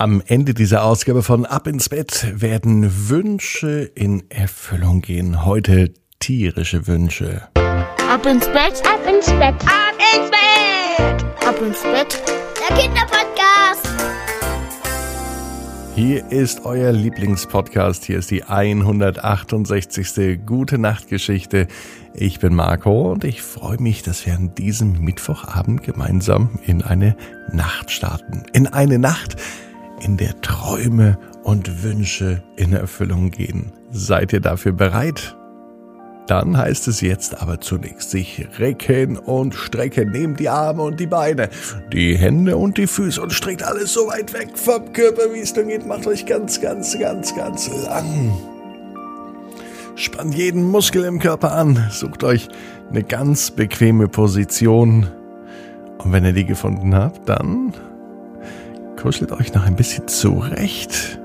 Am Ende dieser Ausgabe von Ab ins Bett werden Wünsche in Erfüllung gehen. Heute tierische Wünsche. Ab ins Bett, ab ins Bett, ab ins Bett, ab ins Bett. Der Kinderpodcast. Hier ist euer Lieblingspodcast. Hier ist die 168. Gute Nacht Geschichte. Ich bin Marco und ich freue mich, dass wir an diesem Mittwochabend gemeinsam in eine Nacht starten. In eine Nacht, in der Träume und Wünsche in Erfüllung gehen. Seid ihr dafür bereit? Dann heißt es jetzt aber zunächst sich recken und strecken. Nehmt die Arme und die Beine, die Hände und die Füße und streckt alles so weit weg vom Körper, wie es nur geht. Macht euch ganz, ganz, ganz, ganz lang. Spannt jeden Muskel im Körper an. Sucht euch eine ganz bequeme Position. Und wenn ihr die gefunden habt, dann kuschelt euch noch ein bisschen zurecht.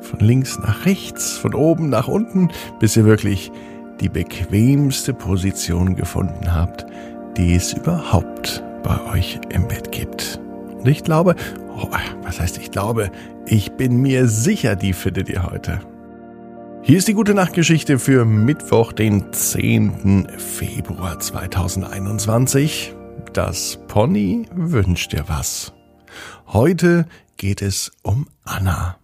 Von links nach rechts, von oben nach unten, bis ihr wirklich die bequemste Position gefunden habt, die es überhaupt bei euch im Bett gibt. Und ich glaube, oh, was heißt ich glaube, ich bin mir sicher, die findet ihr heute. Hier ist die gute Nachtgeschichte für Mittwoch, den 10. Februar 2021. Das Pony wünscht dir was. Heute geht es um Anna.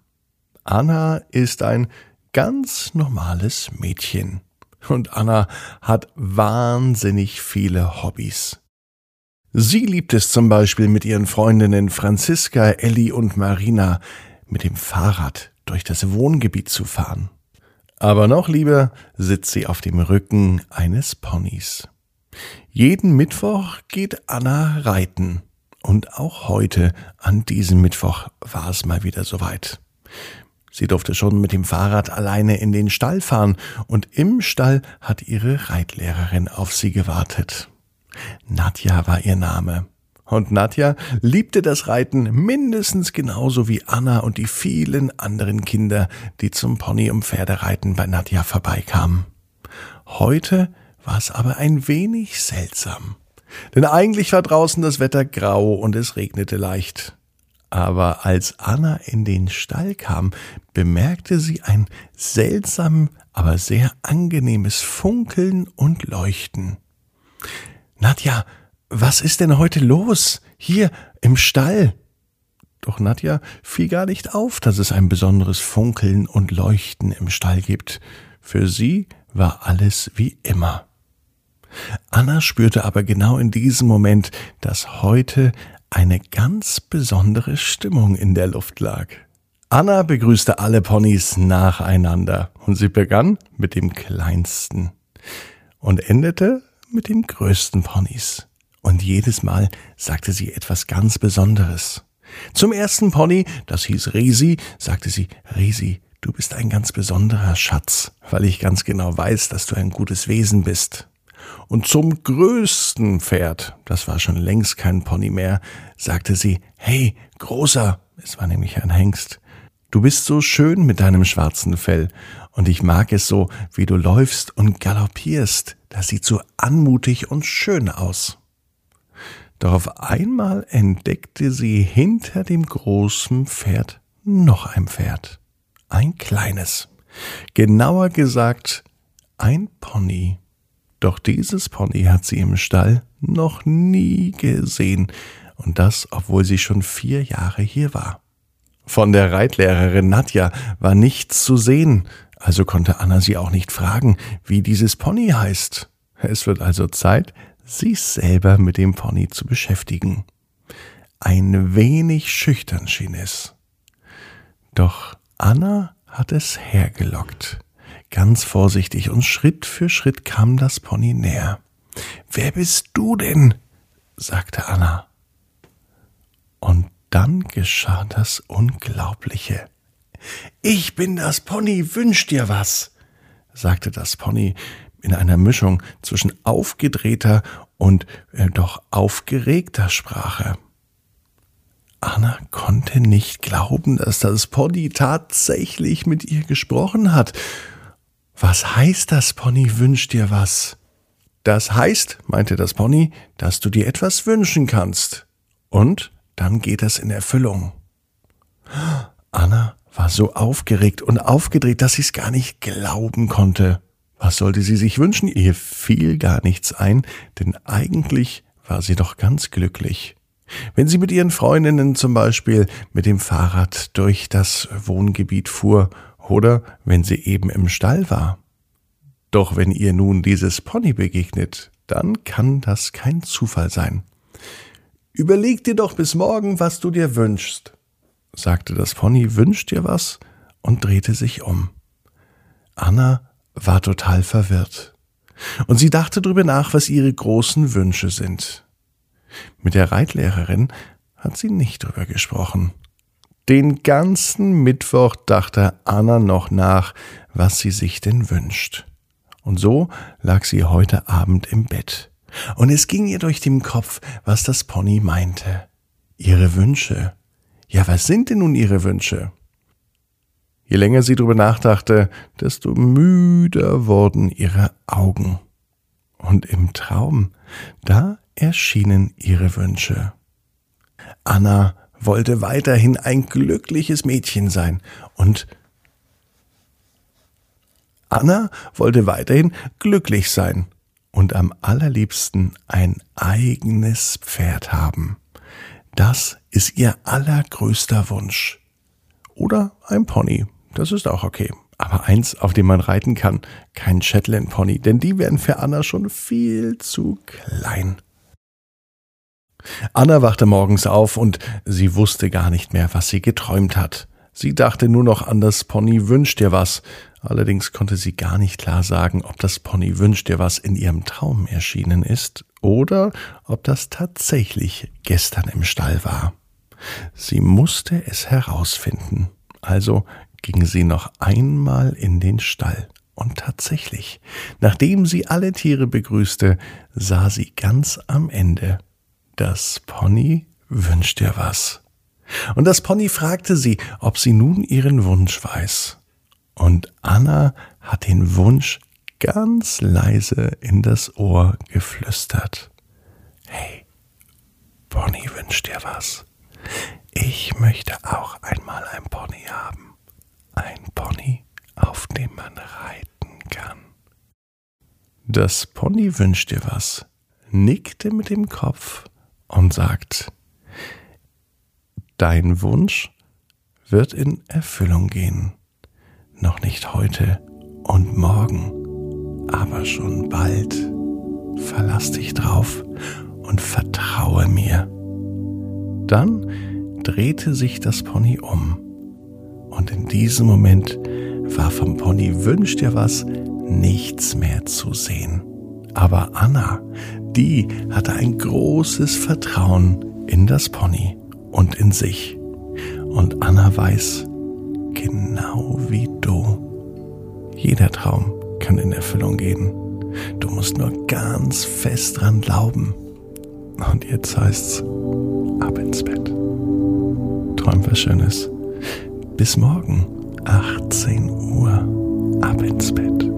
Anna ist ein ganz normales Mädchen. Und Anna hat wahnsinnig viele Hobbys. Sie liebt es zum Beispiel mit ihren Freundinnen Franziska, Elli und Marina mit dem Fahrrad durch das Wohngebiet zu fahren. Aber noch lieber sitzt sie auf dem Rücken eines Ponys. Jeden Mittwoch geht Anna reiten. Und auch heute, an diesem Mittwoch, war es mal wieder soweit. Sie durfte schon mit dem Fahrrad alleine in den Stall fahren, und im Stall hat ihre Reitlehrerin auf sie gewartet. Nadja war ihr Name. Und Nadja liebte das Reiten mindestens genauso wie Anna und die vielen anderen Kinder, die zum Pony- und Pferdereiten bei Nadja vorbeikamen. Heute war es aber ein wenig seltsam. Denn eigentlich war draußen das Wetter grau und es regnete leicht. Aber als Anna in den Stall kam, bemerkte sie ein seltsam, aber sehr angenehmes Funkeln und Leuchten. Nadja, was ist denn heute los? Hier im Stall. Doch Nadja fiel gar nicht auf, dass es ein besonderes Funkeln und Leuchten im Stall gibt. Für sie war alles wie immer. Anna spürte aber genau in diesem Moment, dass heute eine ganz besondere Stimmung in der Luft lag. Anna begrüßte alle Ponys nacheinander und sie begann mit dem kleinsten und endete mit den größten Ponys. Und jedes Mal sagte sie etwas ganz Besonderes. Zum ersten Pony, das hieß Resi, sagte sie, Resi, du bist ein ganz besonderer Schatz, weil ich ganz genau weiß, dass du ein gutes Wesen bist. Und zum größten Pferd, das war schon längst kein Pony mehr, sagte sie, Hey, großer, es war nämlich ein Hengst, du bist so schön mit deinem schwarzen Fell, und ich mag es so, wie du läufst und galoppierst, das sieht so anmutig und schön aus. Doch auf einmal entdeckte sie hinter dem großen Pferd noch ein Pferd, ein kleines, genauer gesagt ein Pony. Doch dieses Pony hat sie im Stall noch nie gesehen, und das, obwohl sie schon vier Jahre hier war. Von der Reitlehrerin Nadja war nichts zu sehen, also konnte Anna sie auch nicht fragen, wie dieses Pony heißt. Es wird also Zeit, sich selber mit dem Pony zu beschäftigen. Ein wenig schüchtern schien es. Doch Anna hat es hergelockt ganz vorsichtig, und Schritt für Schritt kam das Pony näher. Wer bist du denn? sagte Anna. Und dann geschah das Unglaubliche. Ich bin das Pony, wünsch dir was, sagte das Pony in einer Mischung zwischen aufgedrehter und äh, doch aufgeregter Sprache. Anna konnte nicht glauben, dass das Pony tatsächlich mit ihr gesprochen hat, was heißt das, Pony wünscht dir was? Das heißt, meinte das Pony, dass du dir etwas wünschen kannst. Und dann geht das in Erfüllung. Anna war so aufgeregt und aufgedreht, dass sie es gar nicht glauben konnte. Was sollte sie sich wünschen? Ihr fiel gar nichts ein, denn eigentlich war sie doch ganz glücklich. Wenn sie mit ihren Freundinnen zum Beispiel mit dem Fahrrad durch das Wohngebiet fuhr oder wenn sie eben im Stall war. Doch wenn ihr nun dieses Pony begegnet, dann kann das kein Zufall sein. Überleg dir doch bis morgen, was du dir wünschst, sagte das Pony, wünscht dir was und drehte sich um. Anna war total verwirrt. Und sie dachte drüber nach, was ihre großen Wünsche sind. Mit der Reitlehrerin hat sie nicht drüber gesprochen. Den ganzen Mittwoch dachte Anna noch nach, was sie sich denn wünscht. Und so lag sie heute Abend im Bett. Und es ging ihr durch den Kopf, was das Pony meinte. Ihre Wünsche. Ja, was sind denn nun ihre Wünsche? Je länger sie drüber nachdachte, desto müder wurden ihre Augen. Und im Traum, da erschienen ihre Wünsche. Anna wollte weiterhin ein glückliches Mädchen sein und Anna wollte weiterhin glücklich sein und am allerliebsten ein eigenes Pferd haben. Das ist ihr allergrößter Wunsch. Oder ein Pony, das ist auch okay. Aber eins, auf dem man reiten kann, kein Shetland Pony, denn die wären für Anna schon viel zu klein. Anna wachte morgens auf und sie wusste gar nicht mehr, was sie geträumt hat. Sie dachte nur noch an das Pony wünscht dir was. Allerdings konnte sie gar nicht klar sagen, ob das Pony wünscht dir was in ihrem Traum erschienen ist oder ob das tatsächlich gestern im Stall war. Sie musste es herausfinden. Also ging sie noch einmal in den Stall. Und tatsächlich, nachdem sie alle Tiere begrüßte, sah sie ganz am Ende das Pony wünscht dir was. Und das Pony fragte sie, ob sie nun ihren Wunsch weiß. Und Anna hat den Wunsch ganz leise in das Ohr geflüstert. Hey, Pony wünscht dir was. Ich möchte auch einmal ein Pony haben. Ein Pony, auf dem man reiten kann. Das Pony wünscht dir was, nickte mit dem Kopf und sagt, dein Wunsch wird in Erfüllung gehen. Noch nicht heute und morgen, aber schon bald. Verlass dich drauf und vertraue mir. Dann drehte sich das Pony um. Und in diesem Moment war vom Pony Wünsch dir was nichts mehr zu sehen. Aber Anna, die hatte ein großes Vertrauen in das Pony und in sich. Und Anna weiß, genau wie du, jeder Traum kann in Erfüllung gehen. Du musst nur ganz fest dran glauben. Und jetzt heißt's, ab ins Bett. Träum was Schönes. Bis morgen, 18 Uhr, ab ins Bett.